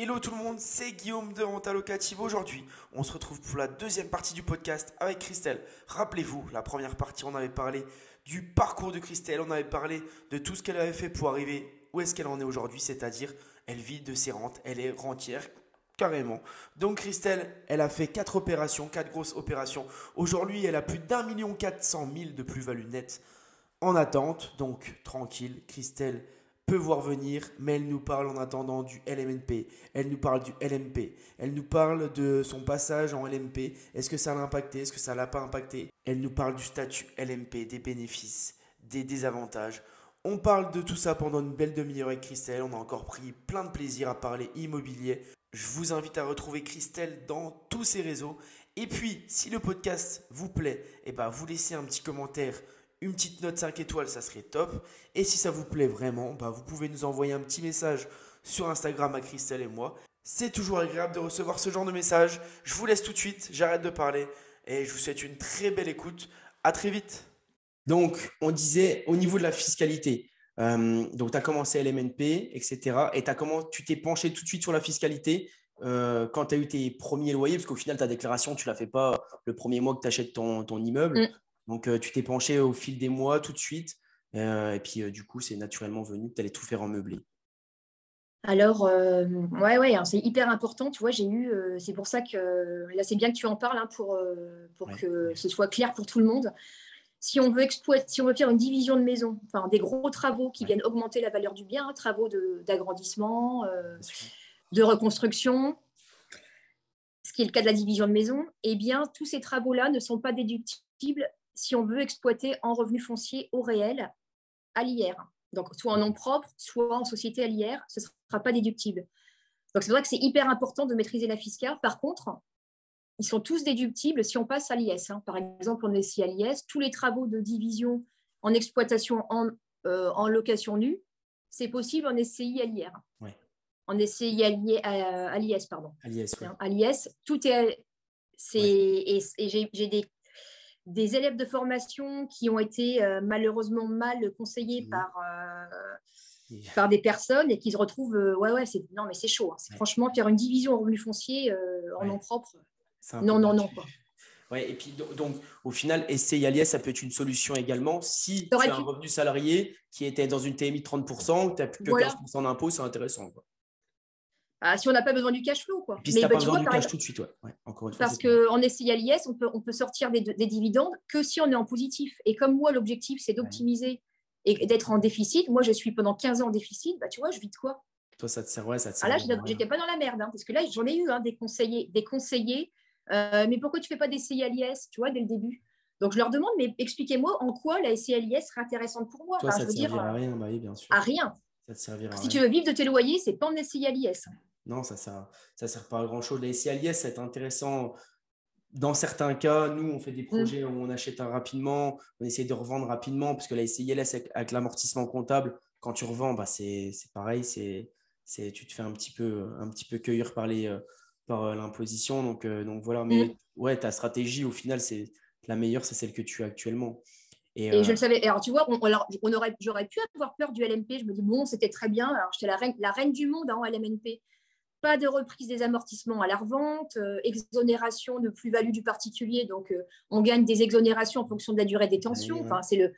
Hello tout le monde, c'est Guillaume de Renta Locative. Aujourd'hui, on se retrouve pour la deuxième partie du podcast avec Christelle. Rappelez-vous, la première partie, on avait parlé du parcours de Christelle, on avait parlé de tout ce qu'elle avait fait pour arriver où est-ce qu'elle en est aujourd'hui, c'est-à-dire elle vit de ses rentes, elle est rentière carrément. Donc Christelle, elle a fait quatre opérations, quatre grosses opérations. Aujourd'hui, elle a plus d'un million quatre cent mille de plus-value nette en attente. Donc tranquille, Christelle peut voir venir, mais elle nous parle en attendant du LMNP, elle nous parle du LMP, elle nous parle de son passage en LMP, est-ce que ça l'a impacté, est-ce que ça l'a pas impacté, elle nous parle du statut LMP, des bénéfices, des désavantages. On parle de tout ça pendant une belle demi-heure avec Christelle, on a encore pris plein de plaisir à parler immobilier. Je vous invite à retrouver Christelle dans tous ses réseaux. Et puis, si le podcast vous plaît, eh ben, vous laissez un petit commentaire une petite note 5 étoiles, ça serait top. Et si ça vous plaît vraiment, bah vous pouvez nous envoyer un petit message sur Instagram à Christelle et moi. C'est toujours agréable de recevoir ce genre de message. Je vous laisse tout de suite, j'arrête de parler et je vous souhaite une très belle écoute. À très vite. Donc, on disait au niveau de la fiscalité. Euh, donc, tu as commencé à LMNP, etc. Et as comment, tu t'es penché tout de suite sur la fiscalité euh, quand tu as eu tes premiers loyers, parce qu'au final, ta déclaration, tu ne la fais pas le premier mois que tu achètes ton, ton immeuble. Mm. Donc, euh, tu t'es penché au fil des mois tout de suite. Euh, et puis, euh, du coup, c'est naturellement venu que tu allais tout faire en meublé. Alors, ouais, ouais, hein, c'est hyper important. Tu vois, j'ai eu, c'est pour ça que là, c'est bien que tu en parles hein, pour, pour que ce soit clair pour tout le monde. Si on veut exploiter, si on veut faire une division de maison, enfin des gros travaux qui viennent augmenter la valeur du bien, travaux d'agrandissement, de, reconstruction, ce qui est le cas de la division de maison, eh bien, tous ces travaux-là ne sont pas déductibles si on veut exploiter en revenu foncier au réel à l'IR. Donc, soit en nom propre, soit en société à l'IR, ce ne sera pas déductible. Donc, c'est vrai que c'est hyper important de maîtriser la fiscale. Par contre, ils sont tous déductibles si on passe à l'IS. Hein. Par exemple, on est ici à l'IS, tous les travaux de division en exploitation en, euh, en location nue, c'est possible en SCI à l'IR. En SCI à l'IS, pardon. À l'IS, tout est. Et, et j'ai des des élèves de formation qui ont été euh, malheureusement mal conseillés mmh. par, euh, par des personnes et qui se retrouvent, euh, ouais, ouais, c'est, non, mais c'est chaud. Hein. C'est, Franchement, faire une division en revenu foncier en nom propre, non, non, non. Quoi. Ouais, et puis donc, au final, SCI Alias, ça peut être une solution également. Si tu as un revenu salarié qui était dans une TMI de 30%, tu n'as plus que 15% d'impôt, c'est intéressant. Quoi. Ah, si on n'a pas besoin du cash flow. Quoi. Puis si tu bah, pas besoin du cash tout de suite. Ouais. encore une fois, Parce qu'en SCI on peut, on peut sortir des, dividendes que si on est en positif. Et comme moi, l'objectif, c'est d'optimiser et d'être en déficit. Moi, je suis pendant 15 ans en déficit. Bah, tu vois, je vis de quoi? Toi, ça te sert, ouais, ça te sert. Ah, là, j'étais pas dans la merde. Hein, parce que là, j'en ai eu hein, des conseillers. Des conseillers euh, mais pourquoi tu ne fais pas des CILIS, tu vois, dès le début? Donc, je leur demande, mais expliquez-moi en quoi la SCILIS serait intéressante pour moi. Toi, ça ne te servira à rien, bah oui, bien sûr. À rien. Ça te servira si tu veux vivre de tes loyers, c'est pas en SCILIS. Non, ça ne sert, ça sert pas à grand-chose. Les CIS, c'est intéressant. Dans certains cas, nous, on fait des mm. projets où on achète rapidement, on essaie de revendre rapidement, parce que la SCILS, avec, l'amortissement comptable, quand tu revends, bah, c'est pareil, c'est tu te fais un petit peu, un petit peu cueillir par euh, par euh, l'imposition. Donc, euh, donc voilà, mais mm. ouais, ta stratégie, au final, c'est la meilleure, c'est celle que tu as actuellement. Et, je le savais. Alors, tu vois, on, on aurait, j'aurais pu avoir peur du LMP. Je me dis, bon, c'était très bien. Alors, j'étais la reine, la reine du monde en LMNP pas de reprise des amortissements à la revente, euh, exonération de plus-value du particulier, donc euh, on gagne des exonérations en fonction de la durée des tensions. Enfin, c'est le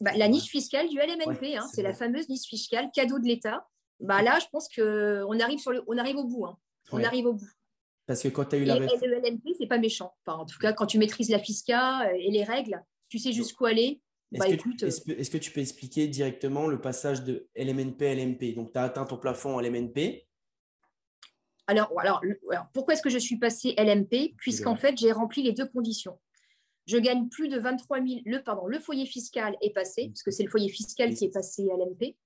bah, la niche fiscale du LMNP, hein, c'est la fameuse niche fiscale cadeau de l'État. Bah là, je pense que on arrive sur le, on arrive au bout. Hein. On arrive au bout. Parce que quand tu as eu la et, et le LMP, c'est pas méchant. Enfin, en tout cas, quand tu maîtrises la fiscale euh, et les règles, tu sais jusqu'où aller. Est-ce bah, que, est que, tu peux expliquer directement le passage de LMNP à LMP Donc, tu as atteint ton plafond en LMNP. Alors, alors, pourquoi est-ce que je suis passée LMP Puisqu'en fait, j'ai rempli les deux conditions. Je gagne plus de 23 000. Le, pardon, le foyer fiscal est passé, parce que c'est le foyer fiscal qui est passé à LMP.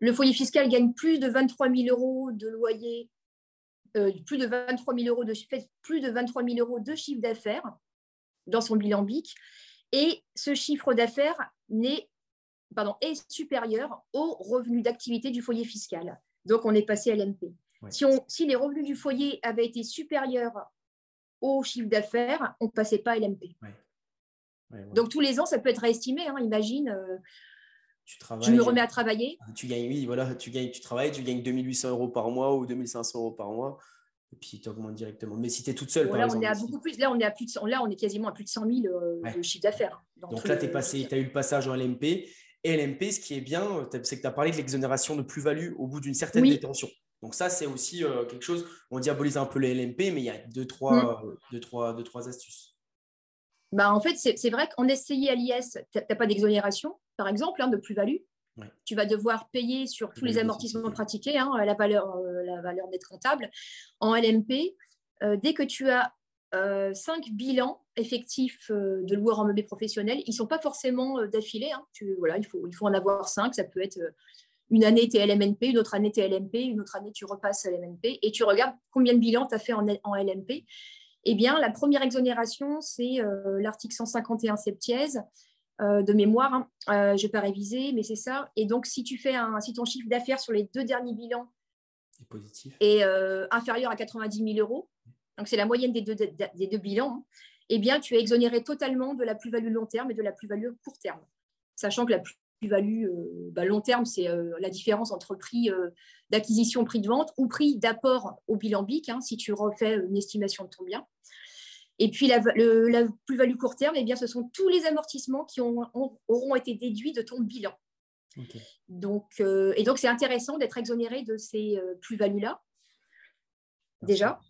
Le foyer fiscal gagne plus de 23 000 euros de loyer, euh, plus de 23 000 euros de, plus de 23 000 euros de chiffre d'affaires dans son bilan BIC. Et ce chiffre d'affaires pardon, est supérieur au revenu d'activité du foyer fiscal. Donc, on est passé à LMP. Si, les revenus du foyer avaient été supérieurs au chiffre d'affaires, on ne passait pas à LMP. Donc tous les ans, ça peut être réestimé. Hein. Imagine, euh, tu travailles. Je me remets à travailler. Tu gagnes, oui, voilà, tu gagnes, tu travailles, tu gagnes 2800 euros par mois ou 2500 euros par mois. Et puis tu augmentes directement. Mais si tu es toute seule, par là, on est à beaucoup plus. Là, on est à plus de, là, on est quasiment à plus de 100 000 euh, de chiffre d'affaires. Donc là, tu as eu le passage en LMP. Et LMP, ce qui est bien, c'est que tu as parlé de l'exonération de plus-value au bout d'une certaine détention. Donc ça, c'est aussi euh, quelque chose, on diabolise un peu les LMP, mais il y a deux, trois, mm. deux, trois, deux, trois astuces. Bah, en fait, c'est vrai qu'en SCI à l'IS, tu n'as pas d'exonération, par exemple, hein, de plus-value. Tu vas devoir payer sur tous les amortissements pratiqués, hein, la valeur, euh, la valeur nette rentable. En LMP, euh, dès que tu as cinq bilans effectifs de loueurs en meublé professionnel, ils ne sont pas forcément d'affilée. Hein. Voilà, il, faut, il faut en avoir cinq. Ça peut être une année, tu es LMNP, une autre année, tu es LMP, une autre année, tu repasses LMNP, et tu regardes combien de bilans tu as fait en, en, LMP. Eh bien, la première exonération, c'est euh, l'article 151 septièse euh, de mémoire. Hein. Euh, je ne vais pas réviser, mais c'est ça. Et donc, si tu fais un, si ton chiffre d'affaires sur les deux derniers bilans est, inférieur à 90 000 euros, donc c'est la moyenne des deux, des deux bilans, hein, eh bien, tu es exonéré totalement de la plus-value long terme et de la plus-value court terme. Sachant que la plus plus-value euh, bah, long terme, c'est euh, la différence entre prix euh, d'acquisition, prix de vente ou prix d'apport au bilan BIC, hein, si tu refais une estimation de ton bien. Et puis la, plus-value court terme, eh bien, ce sont tous les amortissements qui auront été déduits de ton bilan. Donc, et donc, c'est intéressant d'être exonéré de ces plus-values-là, déjà.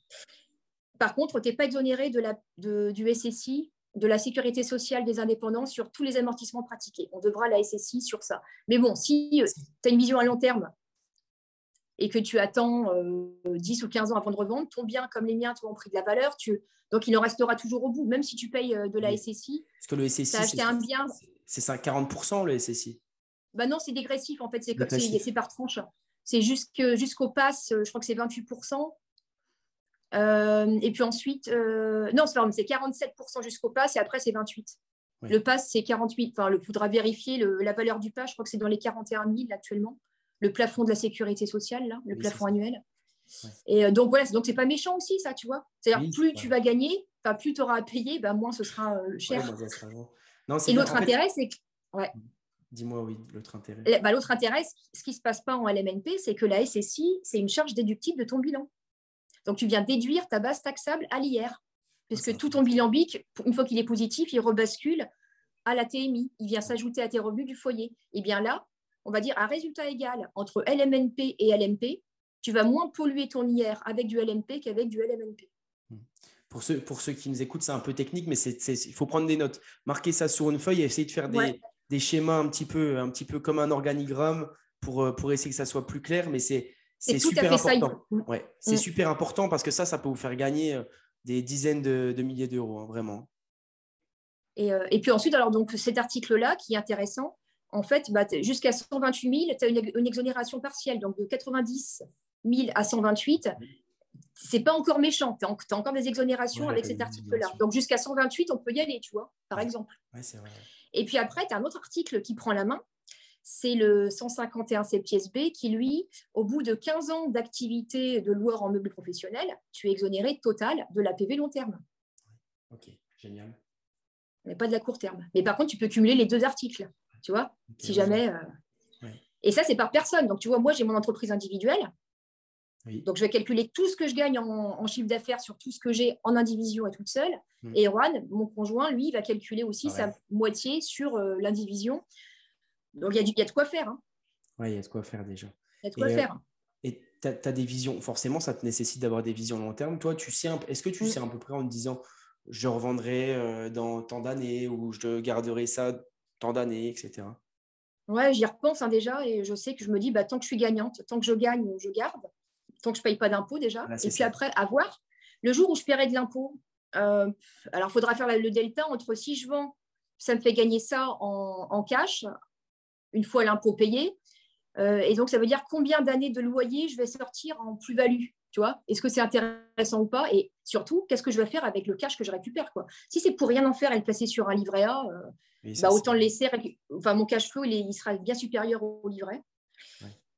Par contre, tu n'es pas exonéré de la, de, du SSI de la sécurité sociale des indépendants sur tous les amortissements pratiqués. On devra la SSI sur ça. Mais bon, si euh, tu as une vision à long terme et que tu attends 10 euh, ou 15 ans avant de revendre, ton bien, comme les miens, ont pris de la valeur, tu... donc il en restera toujours au bout, même si tu payes euh, de la SSI. Parce que le SSI, c'est un bien. C'est ça, 40% le SSI bah Non, c'est dégressif en fait, c'est par tranche. C'est jusqu'au pass, je crois que c'est 28%. Euh, et puis ensuite, euh, non, c'est 47% jusqu'au pass et après c'est 28. Le pass, c'est 48. Enfin, il faudra vérifier la valeur du pass. Je crois que c'est dans les 41 000 actuellement. Le plafond de la sécurité sociale, là, le plafond annuel. Et euh, donc voilà, donc c'est pas méchant aussi, ça, tu vois. C'est-à-dire, plus tu vas gagner, plus tu auras à payer, bah, moins ce sera cher. et l'autre intérêt, c'est que. Ouais. Dis-moi, oui, l'autre intérêt. Bah, l'autre intérêt, ce qui ne se passe pas en LMNP, c'est que la SSI, c'est une charge déductible de ton bilan. Donc, tu viens déduire ta base taxable à l'IR, puisque tout ton bilan BIC, une fois qu'il est positif, il rebascule à la TMI. Il vient s'ajouter à tes revenus du foyer. Et eh bien là, on va dire un résultat égal entre LMNP et LMP, tu vas moins polluer ton IR avec du LMP qu'avec du LMNP. Hmm. Pour ceux, pour ceux qui nous écoutent, c'est un peu technique, mais il faut prendre des notes. Marquer ça sur une feuille et essayer de faire des, des schémas un petit, peu, un petit peu comme un organigramme pour, euh, pour essayer que ça soit plus clair. Mais c'est c'est super important. Ouais, c'est mm. super important parce que ça, ça peut vous faire gagner euh, des dizaines de, milliers d'euros, hein, vraiment. Euh, et, puis ensuite, alors donc cet article-là qui est intéressant, en fait, bah, jusqu'à 128 000, tu as une, exonération partielle, donc de 90 000 à 128. C'est pas encore méchant, tu as, encore des exonérations avec cet article-là. Donc jusqu'à 128, on peut y aller, tu vois, par exemple. Ouais, vrai. Et puis après, tu as un autre article qui prend la main, c'est le 151 C pièce B qui, lui, au bout de 15 ans d'activité de loueur en meubles professionnels, tu es exonéré total de l'APV long terme. Ok, génial. Mais pas de la court terme. Mais par contre, tu peux cumuler les deux articles, tu vois, si jamais. Euh, Et ça, c'est par personne. Donc, tu vois, moi, j'ai mon entreprise individuelle. Donc, je vais calculer tout ce que je gagne en, chiffre d'affaires sur tout ce que j'ai en indivision et toute seule. Hmm. Et Juan, mon conjoint, lui, va calculer aussi sa moitié sur euh, l'indivision. Donc, il y, a de quoi faire. Hein. Oui, il y a de quoi faire déjà. Il y a de quoi euh, faire. Et tu as, des visions, forcément, ça te nécessite d'avoir des visions long terme. Toi, tu sais, est-ce que tu mm. sais à peu près en te disant, je revendrai euh, dans tant d'années ou je garderai ça tant d'années, etc. Ouais, j'y repense hein, déjà et je sais que je me dis, bah, tant que je suis gagnante, tant que je gagne, je garde. Tant que je ne paye pas d'impôt déjà. et puis après, à voir. Le jour où je paierai de l'impôt, euh, alors il faudra faire le delta entre si je vends, ça me fait gagner ça en, en cash, une fois l'impôt payé. Euh, et donc, ça veut dire combien d'années de loyer je vais sortir en plus-value. Tu vois, est-ce que c'est intéressant ou pas? Et surtout, qu'est-ce que je vais faire avec le cash que je récupère quoi? Si c'est pour rien en faire et le placer sur un livret A, euh, bah, autant le laisser. Enfin, mon cash flow, il, sera bien supérieur au livret.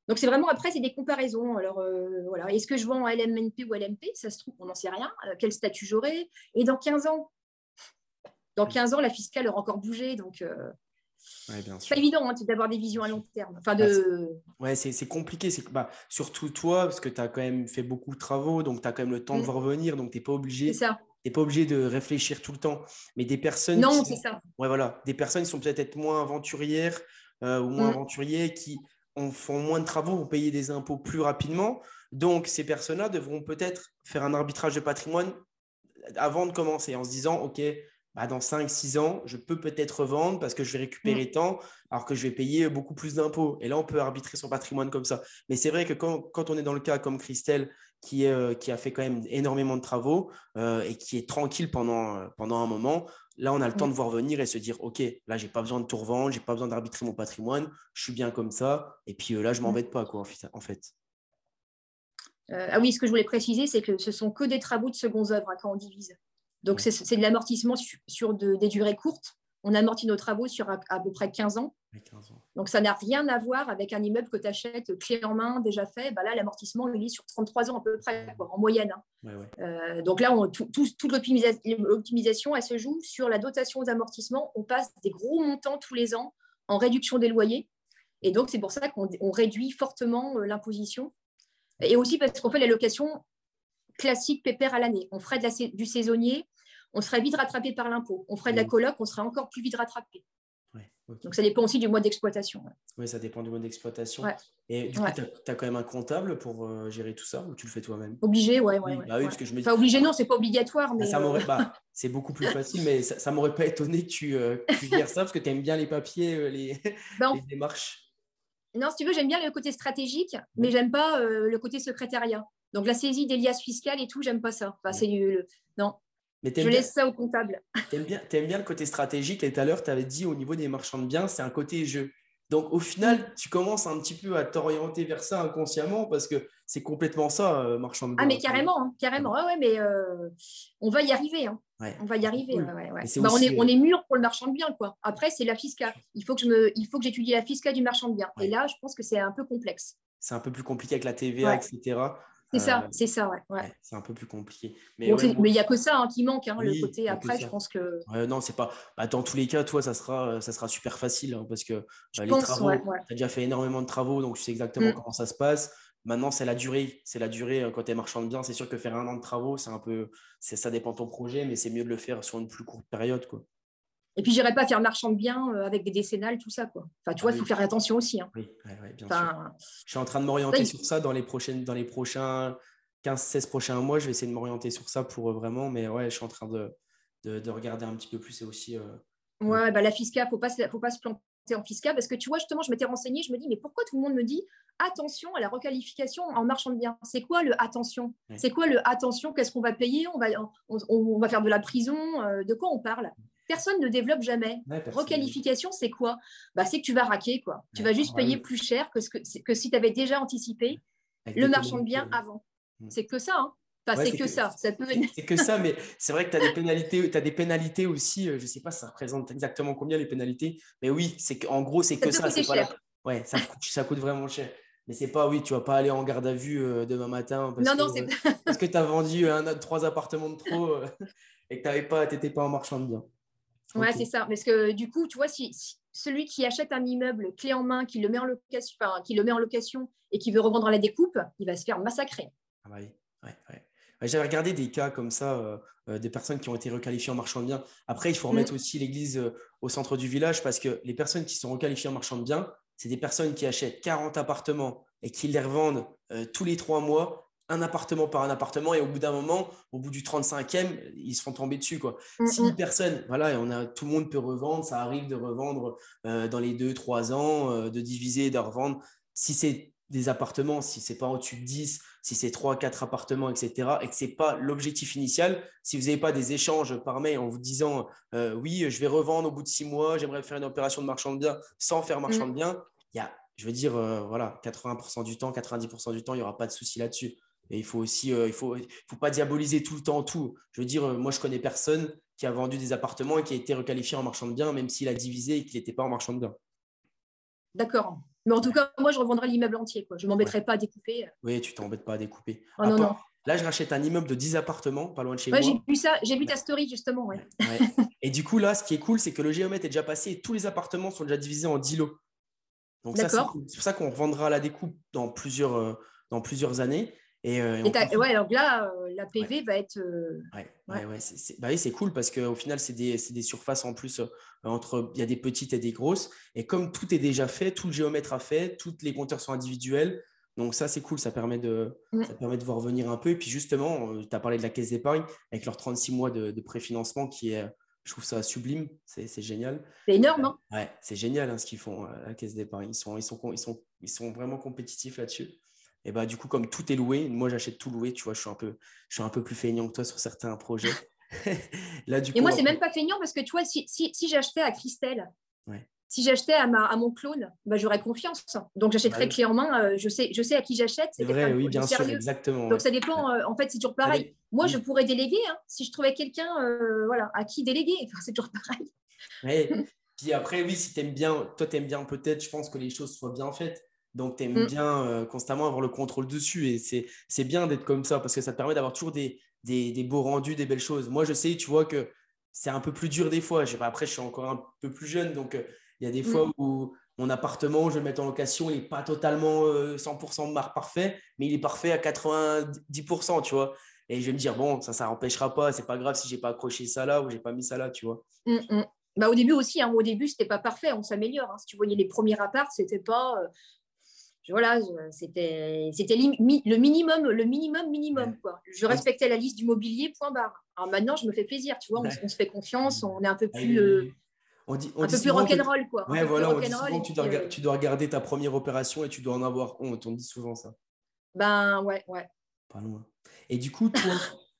Donc, c'est vraiment après, c'est des comparaisons. Alors, euh, voilà, est-ce que je vends en LMNP ou LMP Ça se trouve, on n'en sait rien. quel statut j'aurai? Et dans 15 ans? Dans 15 ans, la fiscale aura encore bougé. Donc, c'est pas évident hein, d'avoir des visions à long terme. Enfin, de... ouais, c'est compliqué. C'est bah, surtout toi, parce que tu as quand même fait beaucoup de travaux, donc tu as quand même le temps de mm. voir venir, donc tu n'es pas obligé. ça. pas obligé de réfléchir tout le temps. Mais des personnes. Non, c'est ça. Ouais, voilà. Des personnes qui sont peut-être moins aventurières euh, ou moins mm. aventuriers qui font moins de travaux, vont payer des impôts plus rapidement. Donc, ces personnes-là devront peut-être faire un arbitrage de patrimoine avant de commencer en se disant, OK, bah, dans 5-6 ans, je peux peut-être vendre parce que je vais récupérer mm. tant, alors que je vais payer beaucoup plus d'impôts. Et là, on peut arbitrer son patrimoine comme ça. Mais c'est vrai que quand, on est dans le cas comme Christelle, qui, euh, qui a fait quand même énormément de travaux euh, et qui est tranquille pendant, euh, pendant un moment, là, on a le temps mm. de voir venir et se dire, OK, là, j'ai pas besoin de tout revendre, j'ai pas besoin d'arbitrer mon patrimoine, je suis bien comme ça. Et puis là, je mm. m'embête pas, quoi, en fait. ah oui, ce que je voulais préciser, c'est que ce sont que des travaux de secondes œuvres hein, quand on divise. Donc, c'est de l'amortissement sur, des durées courtes. On amortit nos travaux sur à, peu près 15 ans. Donc, ça n'a rien à voir avec un immeuble que tu achètes clé en main, déjà fait. Bah là, l'amortissement, il est sur 33 ans à peu près, en moyenne. Hein. Euh, donc là, on, toute l'optimisation, elle se joue sur la dotation aux amortissements. On passe des gros montants tous les ans en réduction des loyers. Et donc, c'est pour ça qu'on réduit fortement euh, l'imposition. Et aussi parce qu'on fait la location classique pépère à l'année. On ferait de du saisonnier, on serait vite rattrapé par l'impôt. On ferait de la coloc, on serait encore plus vite rattrapé. Donc ça dépend aussi du mois d'exploitation. Oui, ça dépend du mode d'exploitation. Et du coup, tu as, quand même un comptable pour euh, gérer tout ça ou tu le fais toi-même? Obligé, ouais. ouais, bah oui, que je enfin, obligé, non, c'est pas obligatoire. Mais ça bah, c'est beaucoup plus facile, mais ça ne m'aurait pas étonné que tu, euh, ça parce que tu aimes bien les papiers, euh, les, bah, les, démarches. Non, si tu veux, j'aime bien le côté stratégique, mais j'aime pas le côté secrétariat. Donc la saisie des liasses fiscales et tout, j'aime pas ça. Enfin, c'est le... Non. Mais je laisse ça au comptable. Tu aimes bien, aimes bien le côté stratégique. Et tout à l'heure, tu avais dit au niveau des marchands de biens, c'est un côté jeu. Donc au final, tu commences un petit peu à t'orienter vers ça inconsciemment parce que c'est complètement ça, euh, marchand de biens. Ah mais carrément, hein, carrément. Ouais, ouais, mais euh, on va y arriver. Hein. On va y arriver. Bah, on, est, on est mûr pour le marchand de biens. Quoi. Après, c'est la fiscale. Il faut que j'étudie la fiscale du marchand de biens. Et là, je pense que c'est un peu complexe. C'est un peu plus compliqué avec la TVA, etc. C'est ça, euh, c'est ça, ouais. c'est un peu plus compliqué. Mais il n'y a que ça hein, qui manque, hein, le côté après, je pense que. non, c'est pas. Bah, dans tous les cas, toi, ça sera, ça sera super facile hein, parce que bah, les travaux, tu as déjà fait énormément de travaux, donc tu sais exactement mm. comment ça se passe. Maintenant, c'est la durée. C'est la durée euh, quand tu es marchand de biens. C'est sûr que faire un an de travaux, c'est un peu. Ça dépend de ton projet, mais c'est mieux de le faire sur une plus courte période. Quoi. Et puis, j'irai pas faire marchand de biens euh, avec des décennales, tout ça. Quoi. Enfin, tu vois, il faut faire attention aussi. Oui, bien sûr. Je suis en train de m'orienter sur ça dans les, prochaines, dans les prochains 15-16 prochains mois. Je vais essayer de m'orienter sur ça pour euh, vraiment. Mais ouais, je suis en train de, de, regarder un petit peu plus. Et aussi. Euh, ouais, bah, la FISCA, il ne faut pas se planter en FISCA parce que tu vois, justement, je m'étais renseignée. Je me dis, mais pourquoi tout le monde me dit attention à la requalification en marchand de biens C'est quoi le attention C'est quoi le attention Qu'est-ce qu'on va payer? On va, on, va faire de la prison De quoi on parle? Personne ne développe jamais. Requalification, c'est quoi? Bah, C'est que tu vas raquer. quoi. Tu vas juste payer plus cher que, ce que, que si tu avais déjà anticipé le marchand de biens avant. Mm. C'est que ça. Hein. c'est que, ça. ça peut... C'est que ça, mais c'est vrai que tu as des pénalités, as des pénalités aussi. Euh, je ne sais pas, ça représente exactement combien les pénalités. Mais oui, c'est qu'en gros, c'est que ça. C'est pas Ouais, ça coûte, ça coûte vraiment cher. Mais c'est pas, oui, tu vas pas aller en garde à vue euh, demain matin parce non, que, non, parce que tu as vendu un, trois appartements de trop euh, et que tu n'étais pas en marchand de biens. Ouais, c'est ça. Parce que du coup, tu vois, si, celui qui achète un immeuble clé en main, qui le met en location, enfin, qui le met en location et qui veut revendre à la découpe, il va se faire massacrer. Ah bah oui, ouais, ouais. J'avais regardé des cas comme ça, euh, euh, des personnes qui ont été requalifiées en marchand de biens. Après, il faut remettre mm. aussi l'église euh, au centre du village parce que les personnes qui sont requalifiées en marchand de biens, c'est des personnes qui achètent 40 appartements et qui les revendent tous les trois mois un appartement par un appartement et au bout d'un moment, au bout du 35e, ils se font tomber dessus. Quoi. Mm, si une personne, voilà, et on a, tout le monde peut revendre, ça arrive de revendre euh, dans les 2-3 ans, euh, de diviser, de revendre. Si c'est des appartements, si c'est pas au-dessus de 10, si c'est 3-4 appartements, etc., et que ce n'est pas l'objectif initial, si vous n'avez pas des échanges par mail en vous disant euh, oui, je vais revendre au bout de 6 mois, j'aimerais faire une opération de marchand de biens sans faire marchand mm. de biens, il y a, je veux dire, voilà, 80% du temps, 90% du temps, il n'y aura pas de souci là-dessus. Et il faut aussi, euh, il faut, il faut pas diaboliser tout le temps tout. Je veux dire, euh, moi, je connais personne qui a vendu des appartements et qui a été requalifié en marchand de biens, même s'il a divisé et qu'il n'était pas en marchand de biens. D'accord. Mais en tout cas, moi, je revendrai l'immeuble entier. Quoi. Je ne m'embêterai pas à découper. Oui, tu t'embêtes pas à découper. Oh, non, non. Là, je rachète un immeuble de 10 appartements, pas loin de chez ouais, moi. J'ai vu ça, j'ai vu ta story justement. Ouais. Et du coup, là, ce qui est cool, c'est que le géomètre est déjà passé et tous les appartements sont déjà divisés en 10 lots. Donc, ça, c'est pour ça qu'on revendra la découpe dans plusieurs, euh, dans plusieurs années. Et, euh, ouais, alors là, euh, la PV va être. Ouais, ouais, ouais. c'est bah oui, cool parce qu'au final, c'est des, des, surfaces en plus entre. Il y a des petites et des grosses. Et comme tout est déjà fait, tout le géomètre a fait, tous les compteurs sont individuels. Donc ça, c'est cool, ça permet, de, ça permet de voir venir un peu. Et puis justement, euh, tu as parlé de la caisse d'épargne avec leurs 36 mois de, préfinancement qui est, je trouve ça sublime, c'est génial. C'est énorme, hein Ouais, c'est génial hein, ce qu'ils font, la caisse d'épargne. Ils sont, ils, sont, ils, sont, ils sont vraiment compétitifs là-dessus. Et bah du coup, comme tout est loué, moi j'achète tout loué, tu vois, je suis un peu, je suis un peu plus feignant que toi sur certains projets. Là, du coup, Et moi, c'est même pas feignant parce que tu vois, si, si, si j'achetais à Christelle, ouais si j'achetais à, à mon clone, bah, j'aurais confiance. Donc j'achèterais clé en main. Euh, je, sais, je sais à qui j'achète. C'est vrai, oui, bien sûr, exactement. Donc ça dépend. Euh, en fait, c'est toujours pareil. Moi, je pourrais déléguer. Hein, si je trouvais quelqu'un euh, voilà, à qui déléguer, c'est toujours pareil. Oui. Puis après, oui, si tu aimes bien, toi, tu aimes bien peut-être, je pense que les choses soient bien faites. Donc, tu aimes mm. bien constamment avoir le contrôle dessus. Et c'est bien d'être comme ça parce que ça te permet d'avoir toujours des, des, des, beaux rendus, des belles choses. Moi, je sais, tu vois, que c'est un peu plus dur des fois. Après, je suis encore un peu plus jeune. Donc, il y a des fois mm. où mon appartement, je le mets en location, il n'est pas totalement 100% de parfait, mais il est parfait à 90%, tu vois. Et je vais me dire, bon, ça, ça n'empêchera pas, c'est pas grave si j'ai pas accroché ça là ou j'ai pas mis ça là, tu vois. Mm, mm. Bah, au début aussi, hein, au début, c'était pas parfait, on s'améliore. Hein. Si tu voyais les premiers apparts, c'était pas. Euh, voilà, c'était le minimum, le minimum, minimum. Quoi. Je respectais la liste du mobilier, point barre. Alors maintenant, je me fais plaisir, tu vois, on, se fait confiance, on est un peu plus. Euh, on dit, un peu plus rock'n'roll, quoi. Ouais, voilà, on dit souvent que tu dois, tu dois regarder ta première opération et tu dois en avoir honte. On dit souvent ça. Ben ouais, ouais. Pas loin. Et du coup, toi,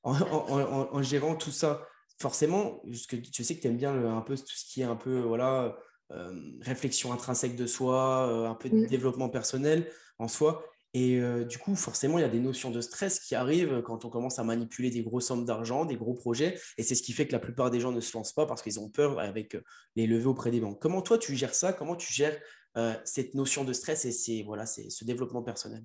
en, gérant tout ça, forcément, que tu sais que tu aimes bien un peu tout ce qui est un peu, voilà, réflexion intrinsèque de soi, euh, un peu de développement personnel en soi. Et euh, du coup, forcément, il y a des notions de stress qui arrivent quand on commence à manipuler des grosses sommes d'argent, des gros projets. Et c'est ce qui fait que la plupart des gens ne se lancent pas parce qu'ils ont peur avec euh, les levées auprès des banques. Comment toi, tu gères ça? Comment tu gères euh, cette notion de stress et voilà, ce développement personnel?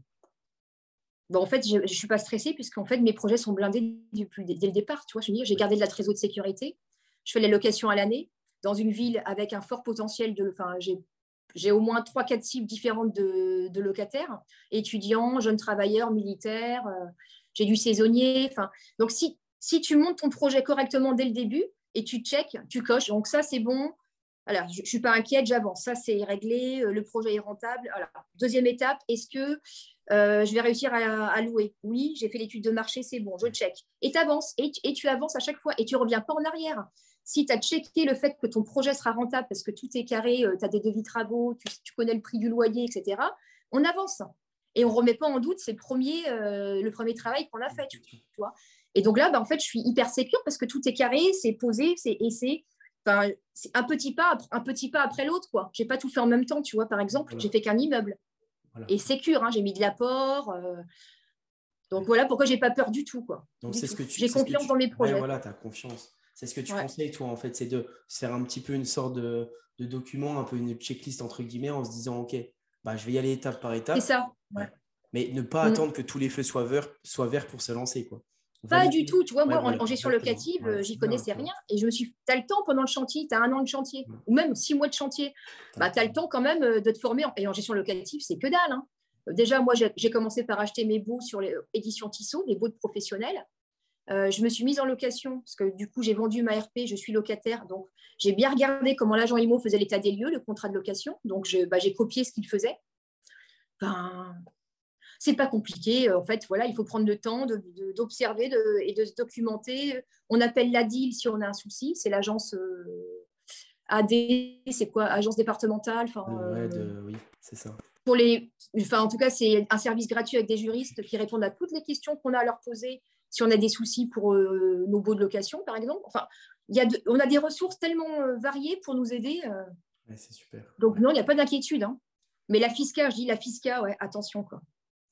Bon, En fait, je ne suis pas stressée puisqu'en fait, mes projets sont blindés depuis, dès, le départ. Tu vois, je j'ai gardé de la trésorerie de sécurité. Je fais les locations à l'année dans une ville avec un fort potentiel de. Enfin, j'ai au moins trois, quatre cibles différentes de, locataires, étudiants, jeunes travailleurs, militaires, euh, j'ai du saisonnier. Enfin, donc, si, si tu montes ton projet correctement dès le début et tu check, tu coches, donc ça, c'est bon. Alors, je ne suis pas inquiète, j'avance. Ça, c'est réglé, euh, le projet est rentable. Deuxième étape, est-ce que euh, je vais réussir à, louer? Oui, j'ai fait l'étude de marché, c'est bon, je check. Et tu avances, et, tu avances à chaque fois, et tu ne reviens pas en arrière. Si tu as checké le fait que ton projet sera rentable parce que tout est carré, euh, tu as des devis travaux, tu, connais le prix du loyer, etc., on avance. Et on ne remet pas en doute c'est euh, le premier travail qu'on a fait. Tu vois et donc là, bah, en fait, je suis hyper sécure parce que tout est carré, c'est posé, c'est et c'est un petit pas, un petit pas après l'autre. quoi. J'ai pas tout fait en même temps, tu vois. Par exemple, j'ai fait qu'un immeuble et sécure. Hein, j'ai mis de l'apport. Euh, donc voilà pourquoi j'ai pas peur du tout, quoi. Donc c'est ce que tu. J'ai confiance dans mes projets. voilà, tu as confiance. C'est ce que tu conseilles, toi, en fait, c'est de faire un petit peu une sorte de, document, un peu une checklist, entre guillemets, en se disant, OK, bah, je vais y aller étape par étape. C'est ça. Mais ne pas mm. attendre que tous les feux soient verts, soient verts pour se lancer, quoi. Pas du tout. Tu vois, moi, en, gestion locative, euh, j'y connaissais rien. Et je me suis. Tu as le temps pendant le chantier, tu as un an de chantier, mm. ou même six mois de chantier. Bah, tu as le temps quand même euh, de te former. Et en gestion locative, c'est que dalle. Hein. Déjà, moi, j'ai commencé par acheter mes bouts sur les éditions Tissot, les bouts de professionnels. Euh, je me suis mise en location parce que du coup, j'ai vendu ma RP, je suis locataire. Donc, j'ai bien regardé comment l'agent IMO faisait l'état des lieux, le contrat de location. Donc, bah, j'ai copié ce qu'il faisait. Ben, c'est pas compliqué. En fait, voilà, il faut prendre le temps d'observer et de se documenter. On appelle la DIL si on a un souci. C'est l'agence euh, AD, c'est quoi Agence départementale. Euh, oui, c'est ça. Pour les, enfin, en tout cas, c'est un service gratuit avec des juristes qui répondent à toutes les questions qu'on a à leur poser si on a des soucis pour euh, nos baux de location, par exemple. Enfin, y a on a des ressources tellement euh, variées pour nous aider. Euh. c'est super. Donc, non, il n'y a pas d'inquiétude. Hein. Mais la FISCA, je dis la FISCA, ouais, attention. Quoi.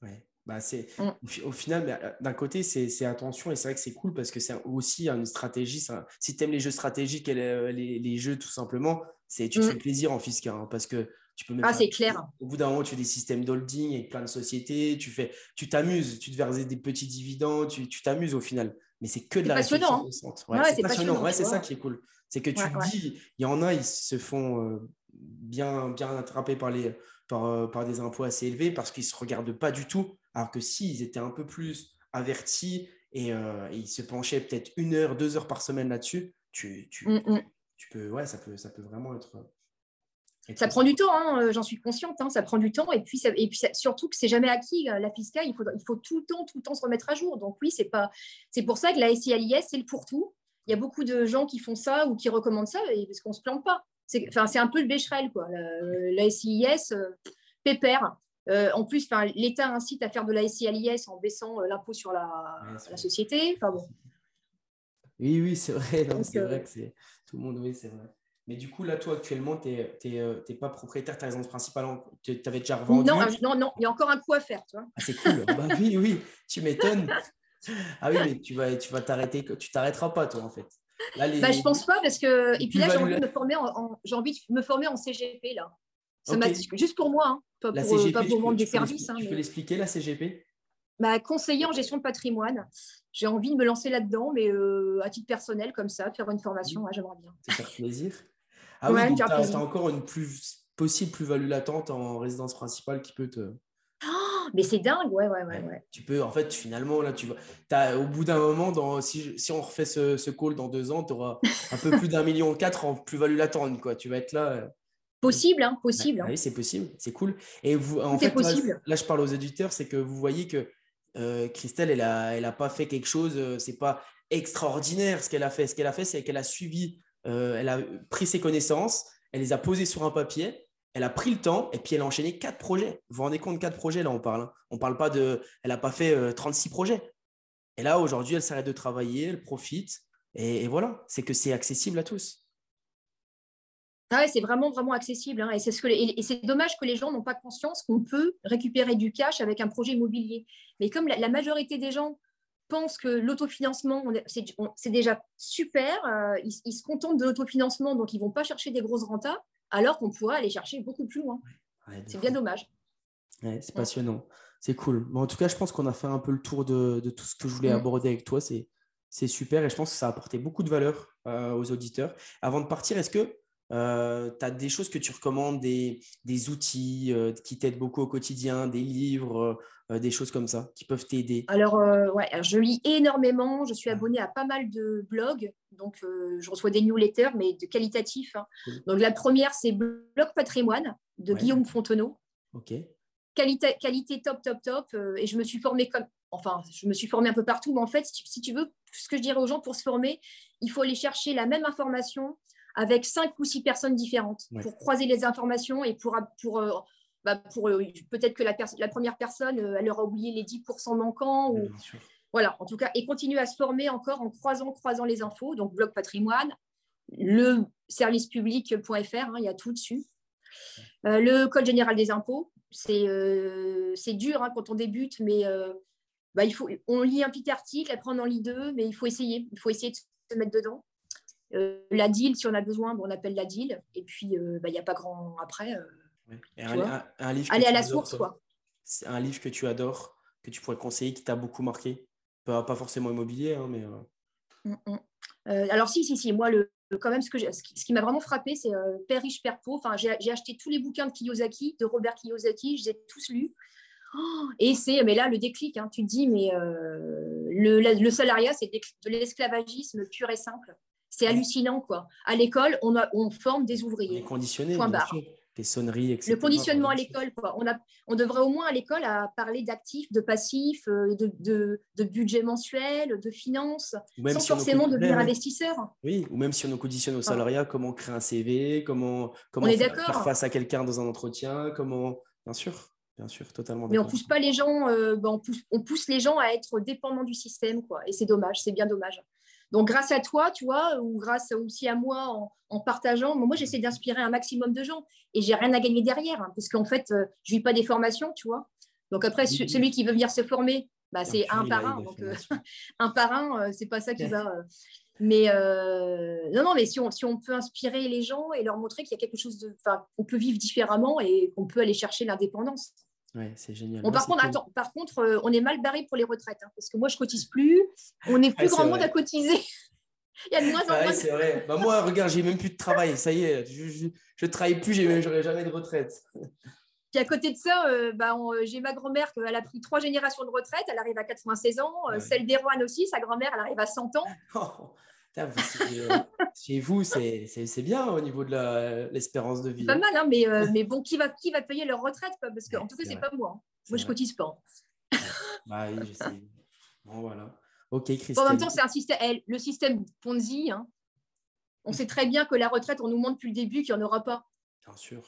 Ouais. Bah c'est, mm. au, final, d'un côté, c'est, attention et c'est vrai que c'est cool parce que c'est aussi une stratégie. si tu aimes les jeux stratégiques et les, les, jeux, tout simplement, c'est, tu te mm. fais plaisir en FISCA hein, parce que Tu peux ah, c'est clair. Au bout d'un moment, tu fais des systèmes d'holding avec plein de sociétés. Tu fais, tu t'amuses, tu te verses des petits dividends, tu t'amuses au final. Mais c'est que de la passionnant. Hein. Ouais, c'est passionnant. Ouais, c'est ça qui est cool. C'est que tu te dis, il y en a, ils se font euh, bien, bien attraper par, les, par, euh, par des impôts assez élevés parce qu'ils ne se regardent pas du tout. Alors que s'ils étaient un peu plus avertis et, euh, ils se penchaient peut-être une heure, deux heures par semaine là-dessus, tu, tu, mm, mm. tu, peux, ouais, ça peut, ça peut vraiment être. Ça prend du temps, hein, j'en suis consciente, hein, ça prend du temps. Et puis, et puis surtout que c'est jamais acquis, la fiscale, il faut, il faut tout le temps, tout le temps se remettre à jour. Donc oui, c'est pas, c'est pour ça que la SILIS, c'est le fourre-tout il y a beaucoup de gens qui font ça ou qui recommandent ça parce qu'on ne se plante pas. C'est enfin, un peu le bécherel, quoi. La, SIS, euh, pépère. Euh, en plus, l'État incite à faire de la SILIS en baissant euh, l'impôt sur la, société. Enfin, bon. Oui, oui, c'est vrai. C'est vrai que c'est tout le monde, oui, c'est vrai. Mais du coup, là, toi, actuellement, tu n'es pas propriétaire de ta résidence principale. Tu avais déjà revendu non, non, non, il y a encore un coup à faire. Tu vois. Ah, c'est cool. bah, oui, oui, tu m'étonnes. Ah oui, mais tu vas tu vas t'arrêter, tu t'arrêteras pas, toi, en fait. Là, les... bah, je pense pas, parce que. Et puis là, j'ai envie, de me former en, j'ai envie de me former en CGP, là. Juste pour moi, hein. pas, pour, CGP, pas pour vendre des services. Hein, tu peux l'expliquer, la CGP bah, Conseiller en gestion de patrimoine. J'ai envie de me lancer là-dedans, mais euh, à titre personnel, comme ça, faire une formation, j'aimerais bien. C'est faire plaisir. Ah oui, tu as, encore une plus, possible plus-value latente en résidence principale qui peut te, mais c'est dingue, ouais, ouais, ouais, Tu peux, en fait, finalement, là, tu vas, as, au bout d'un moment, dans, si, si on refait ce, ce call dans deux ans, tu auras un peu plus d'un million quatre en plus-value latente, quoi. Tu vas être là. Euh, possible, hein, possible. Hein. Oui, c'est possible, c'est cool. Et vous, en fait, possible. Là, je parle aux éditeurs, c'est que vous voyez que euh, Christelle, elle n'a elle a pas fait quelque chose, euh, c'est pas extraordinaire ce qu'elle a fait. Ce qu'elle a fait, c'est qu'elle a suivi, elle a pris ses connaissances, elle les a posées sur un papier elle a pris le temps et puis elle a enchaîné quatre projets. Vous vous rendez compte, quatre projets, là, on parle. Hein. On parle pas de. Elle n'a pas fait 36 euh, projets. Et là, aujourd'hui, elle s'arrête de travailler, elle profite. Et, voilà, c'est que c'est accessible à tous. Ah c'est vraiment, vraiment accessible. Hein. Et c'est ce que, c'est dommage que les gens n'ont pas conscience qu'on peut récupérer du cash avec un projet immobilier. Mais comme la, majorité des gens pensent que l'autofinancement, c'est déjà super, euh, ils, ils, se contentent de l'autofinancement, donc ils ne vont pas chercher des grosses rentas alors qu'on pourrait aller chercher beaucoup plus loin. c'est bien dommage. c'est passionnant. C'est cool. en tout cas, je pense qu'on a fait un peu le tour de, tout ce que je voulais mm. aborder avec toi. C'est super et je pense que ça a apporté beaucoup de valeur euh, aux auditeurs. Avant de partir, est-ce que euh, tu as des choses que tu recommandes, des, outils euh, qui t'aident beaucoup au quotidien, des livres, euh, des choses comme ça qui peuvent t'aider? Alors, ouais, je lis énormément. Je suis abonnée à pas mal de blogs. Donc, je reçois des newsletters, mais de qualitatifs. Hein. Donc, la première, c'est Blog Patrimoine de Guillaume Fontenot. OK. Qualité, qualité top, top, top. et je me suis formée comme. Enfin, je me suis formée un peu partout, mais en fait, si tu veux, ce que je dirais aux gens pour se former, il faut aller chercher la même information avec cinq ou six personnes différentes pour croiser les informations et pour, pour, euh, bah, pour euh, peut-être que la, la, première personne, euh, elle aura oublié les 10% manquants. Ou, voilà, en tout cas, et continuer à se former encore en croisant, croisant les infos. Donc, blog patrimoine, le service public.fr, hein, il y a tout dessus. le Code général des impôts, c'est c'est dur hein, quand on débute, mais bah, il faut, on lit un petit article, après on en lit deux, mais il faut essayer. Il faut essayer de se mettre dedans. Euh, la deal, si on a besoin, on appelle la deal. Et puis, il euh, n'y bah, a pas grand après. Euh, un, livre Aller à la source, quoi. C'est un livre que tu adores, que tu pourrais conseiller, qui t'a beaucoup marqué. Pas, pas forcément immobilier, hein, mais. Mm, mm. alors, si, si, si. Moi, le, quand même, ce, que ce qui, m'a vraiment frappé, c'est Père riche, Père pauvre. Enfin, j'ai acheté tous les bouquins de Kiyosaki, de Robert Kiyosaki, je les ai tous lus. Oh, et c'est, mais là, le déclic, hein, tu te dis, mais le, le, salariat, c'est de l'esclavagisme pur et simple. C'est hallucinant, quoi. À l'école, on, on forme des ouvriers. On conditionné, bien sûr. Les sonneries, etc. Le conditionnement à l'école, quoi. On, a, on devrait au moins à l'école à parler d'actifs, de passifs, euh, de, de, de, budget mensuel, de finances, sans forcément devenir investisseur. Oui, ou même si on nous conditionne au salariat, comment créer un CV, comment, comment faire, face à quelqu'un dans un entretien, comment. Bien sûr. Bien sûr, totalement. Mais on pousse pas les gens, euh, ben, on, pousse, on pousse les gens à être dépendants du système, quoi. Et c'est dommage, c'est bien dommage. Donc, grâce à toi, tu vois, ou grâce aussi à moi en, partageant, moi, j'essaie d'inspirer un maximum de gens et j'ai rien à gagner derrière, hein, parce qu'en fait, euh, je ne vis pas des formations, tu vois. Donc, après, celui qui veut venir se former, bah, c'est un par un. Donc, euh, un par un, euh, c'est pas ça qui va. Mais euh, non, non, mais si on, si on peut inspirer les gens et leur montrer qu'il y a quelque chose de. Enfin, on peut vivre différemment et qu'on peut aller chercher l'indépendance. Ouais, c'est génial. Bon, par, contre, attends, par contre, euh, on est mal barré pour les retraites hein, parce que moi, je cotise plus. On n'est plus grand monde à cotiser. Il y a de moins en moins. c'est vrai. Bah, moi, regarde, j'ai même plus de travail. Ça y est, je ne travaille plus, j'aurai jamais de retraite. Puis à côté de ça, euh, bah, j'ai ma grand-mère, elle a pris trois générations de retraite, elle arrive à 96 ans. Celle d'Erwan aussi, sa grand-mère, elle arrive à 100 ans. Oh. Euh, chez vous, c'est bien au niveau de l'espérance de vie. Pas hein. mal, hein, mais, euh, mais bon, qui va, qui va payer leur retraite Parce qu'en tout cas, c'est pas moi. Hein. Moi, je cotise pas. bah oui, je sais. Bon, voilà. Ok, Christine. en même temps, c'est un système, le système Ponzi. On sait très bien que la retraite, on nous montre depuis le début qu'il n'y en aura pas.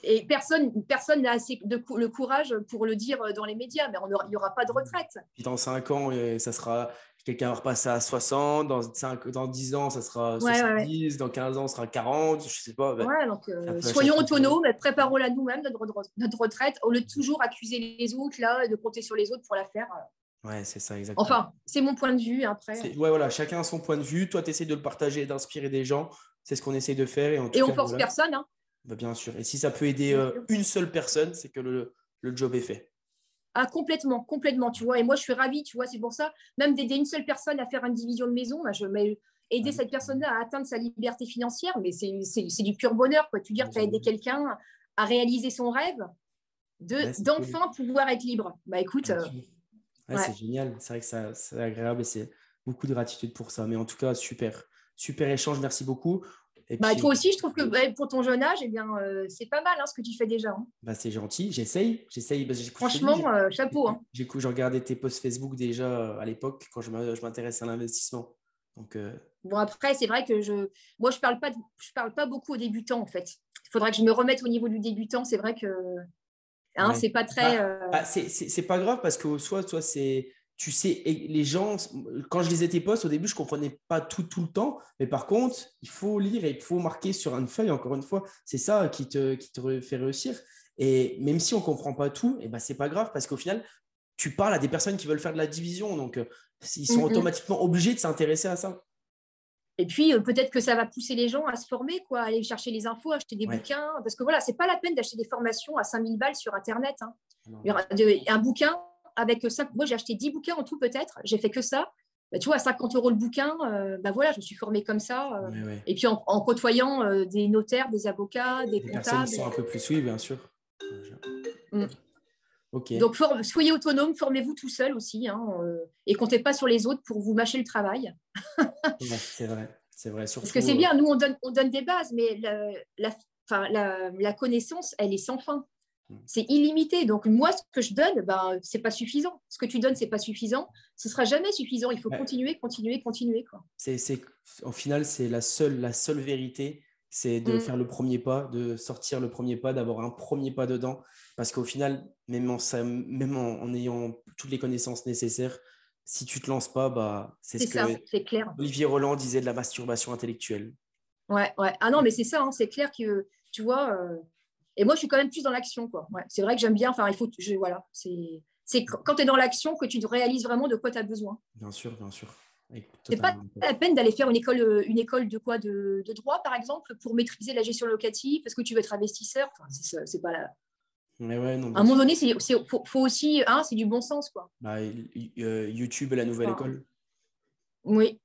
Et personne personne n'a assez de le courage pour le dire dans les médias, mais il n'y aura pas de retraite. Puis dans 5 ans, euh, ça sera quelqu'un va repasser à 60, dans, 5, dans 10 ans, ça sera 70, dans 15 ans, ça sera 40, je ne sais pas. Ouais, donc, euh, soyons autonomes, préparons-la nous-mêmes, notre, notre, retraite, au lieu de toujours accuser les autres, là, de compter sur les autres pour la faire. Euh. Ouais, c'est ça, exactement. Enfin, c'est mon point de vue après. Ouais, voilà, chacun a son point de vue. Toi, tu essaies de le partager, d'inspirer des gens. C'est ce qu'on essaie de faire. Et, en et on force personne. Hein. Bah, bien sûr. Et si ça peut aider euh, une seule personne, c'est que le, le, job est fait. Ah, complètement, complètement, tu vois. Et moi, je suis ravie, tu vois. C'est pour ça, même d'aider une seule personne à faire une division de maison, bah, je mets aider cette personne-là à atteindre sa liberté financière, mais c'est du pur bonheur, quoi. Tu dire que tu as aidé quelqu'un à réaliser son rêve, d'enfin pouvoir être libre. Bah écoute. Euh, c'est génial. C'est vrai que c'est agréable et c'est beaucoup de gratitude pour ça. Mais en tout cas, super. Super échange. Merci beaucoup bah, toi aussi, je trouve que pour ton jeune âge, eh bien, euh, c'est pas mal hein, ce que tu fais déjà. Hein. Bah, c'est gentil, j'essaye. j'essaye Franchement, euh, chapeau. Hein. J'ai regardé tes posts Facebook déjà euh, à l'époque quand je m'intéressais à l'investissement. Donc, Bon, après, c'est vrai que je, moi, je ne parle, pas je parle pas beaucoup aux débutants, en fait. Il faudrait que je me remette au niveau du débutant. C'est vrai que hein, c'est pas très. Bah, bah c'est pas grave parce que soit, soit c'est tu sais, les gens, quand je lisais tes posts, au début, je ne comprenais pas tout, tout le temps. Mais par contre, il faut lire et il faut marquer sur une feuille, encore une fois. C'est ça qui te, qui te fait réussir. Et même si on ne comprend pas tout, et eh ben, ce n'est pas grave parce qu'au final, tu parles à des personnes qui veulent faire de la division. Donc, euh, ils sont automatiquement obligés de s'intéresser à ça. Et puis, euh, peut-être que ça va pousser les gens à se former, quoi, aller chercher les infos, acheter des bouquins. Parce que voilà, ce n'est pas la peine d'acheter des formations à 5000 balles sur Internet. Hein. Un bouquin, avec ça, moi j'ai acheté 10 bouquins en tout peut-être, j'ai fait que ça. Bah, tu vois, à 50 euros le bouquin, euh, bah voilà, je me suis formée comme ça. Euh. Et puis en, côtoyant euh, des notaires, des avocats, des, des Personnes qui sont un peu plus, oui, bien sûr. Mm. Donc soyez autonome, formez-vous tout seul aussi, hein, et comptez pas sur les autres pour vous mâcher le travail. c'est vrai, c'est vrai. Parce que c'est bien, nous on donne, on donne des bases, mais la, la, la connaissance, elle est sans fin. Mm. C'est illimité. Donc, moi, ce que je donne, ben, ce n'est pas suffisant. Ce que tu donnes, ce n'est pas suffisant. Ce ne sera jamais suffisant. Il faut continuer, continuer, continuer. Quoi. C'est, au final, c'est la seule, la seule vérité. C'est de mm. faire le premier pas, de sortir le premier pas, d'avoir un premier pas dedans. Parce qu'au final, même en, même en, ayant toutes les connaissances nécessaires, si tu ne te lances pas, bah, c'est, ce que clair. Olivier Roland disait de la masturbation intellectuelle. Ouais, ouais. Ah non, mais c'est ça, hein. c'est clair que, tu vois, euh, et moi, je suis quand même plus dans l'action. Quoi. c'est vrai que j'aime bien. Enfin, il faut. Je, voilà, c'est, c'est quand tu es dans l'action que tu réalises vraiment de quoi tu as besoin. Bien sûr, bien sûr. C'est pas la peine d'aller faire une école, une école de quoi de, droit, par exemple, pour maîtriser la gestion locative, parce que tu veux être investisseur. Enfin, c'est, pas la... Mais ouais, non, à un moment donné, c'est, faut, faut, aussi, hein, c'est du bon sens, quoi. Bah, euh, YouTube est la nouvelle école. Oui.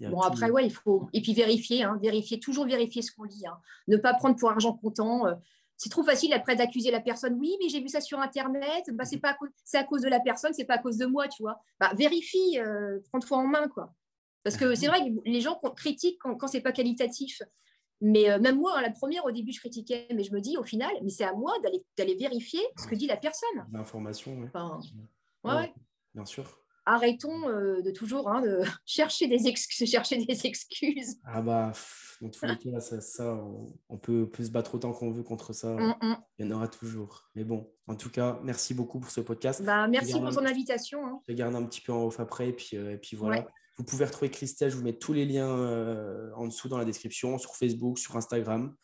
Bon, après, ouais, il faut. Et puis vérifier, hein, vérifier, toujours vérifier ce qu'on lit. Hein. Ne pas prendre pour argent comptant. Euh, c'est trop facile après d'accuser la personne. Oui, mais j'ai vu ça sur Internet. Bah, c'est pas à cause, c'est à cause de la personne, c'est pas à cause de moi, tu vois. Bah, vérifie, euh, prends-toi en main, quoi. Parce que c'est vrai que les gens critiquent quand, quand c'est pas qualitatif. Mais euh, même moi, hein, la première, au début, je critiquais, mais je me dis, au final, mais c'est à moi d'aller, d'aller vérifier ce que dit la personne. L'information, oui. ouais. Bien sûr arrêtons euh, de toujours hein, de chercher des, excuses, chercher des excuses. Ah bah, dans tous les cas, ça, on, peut, se battre autant qu'on veut contre ça. Mm, mm. Il y en aura toujours. Mais bon, en tout cas, merci beaucoup pour ce podcast. Bah, merci pour ton invitation. Hein. Je garde un petit peu en off après. Et puis, euh, et puis voilà. Vous pouvez retrouver Christelle. Je vous mets tous les liens euh, en dessous dans la description, sur Facebook, sur Instagram.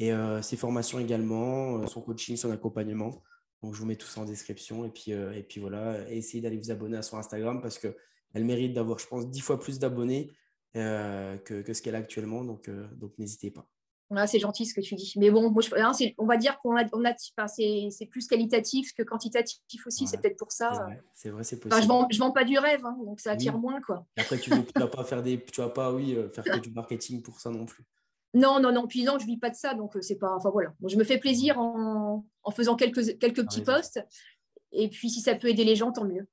Et ses formations également, son coaching, son accompagnement. Donc, je vous mets tout ça en description. Et puis, euh, et puis voilà, essayez d'aller vous abonner à son Instagram parce qu'elle mérite d'avoir, je pense, dix fois plus d'abonnés. que, ce qu'elle a actuellement. Donc, donc n'hésitez pas. c'est gentil ce que tu dis. Mais bon, moi, hein, on va dire qu'on a, on a c'est plus qualitatif que quantitatif aussi. C'est peut-être pour ça. C'est vrai, c'est possible. je vends, vends pas du rêve, hein, donc ça attire moins. Quoi. après, tu ne vas pas faire des, tu vas pas, oui, faire que du marketing pour ça non plus. Non, non, non. Puis non, je vis pas de ça, donc c'est pas. Enfin voilà. je me fais plaisir en, en faisant quelques, quelques petits posts. Et puis si ça peut aider les gens, tant mieux.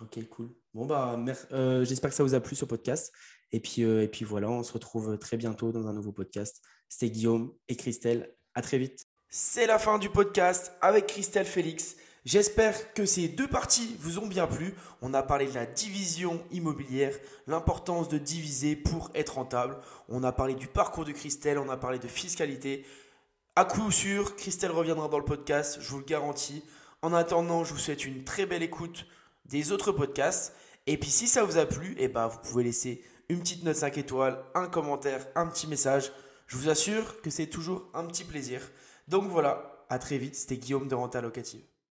Ok, cool. Bon, bah, euh, j'espère que ça vous a plu ce podcast. Et puis, euh, et puis voilà, on se retrouve très bientôt dans un nouveau podcast. C'était Guillaume et Christelle. À très vite. C'est la fin du podcast avec Christelle Félix. J'espère que ces deux parties vous ont bien plu. On a parlé de la division immobilière, l'importance de diviser pour être rentable. On a parlé du parcours de Christelle, on a parlé de fiscalité. À coup sûr, Christelle reviendra dans le podcast, je vous le garantis. En attendant, je vous souhaite une très belle écoute des autres podcasts. Et puis si ça vous a plu, eh ben, vous pouvez laisser une petite note 5 étoiles, un commentaire, un petit message. Je vous assure que c'est toujours un petit plaisir. Donc voilà, à très vite, c'était Guillaume de Renta Locative.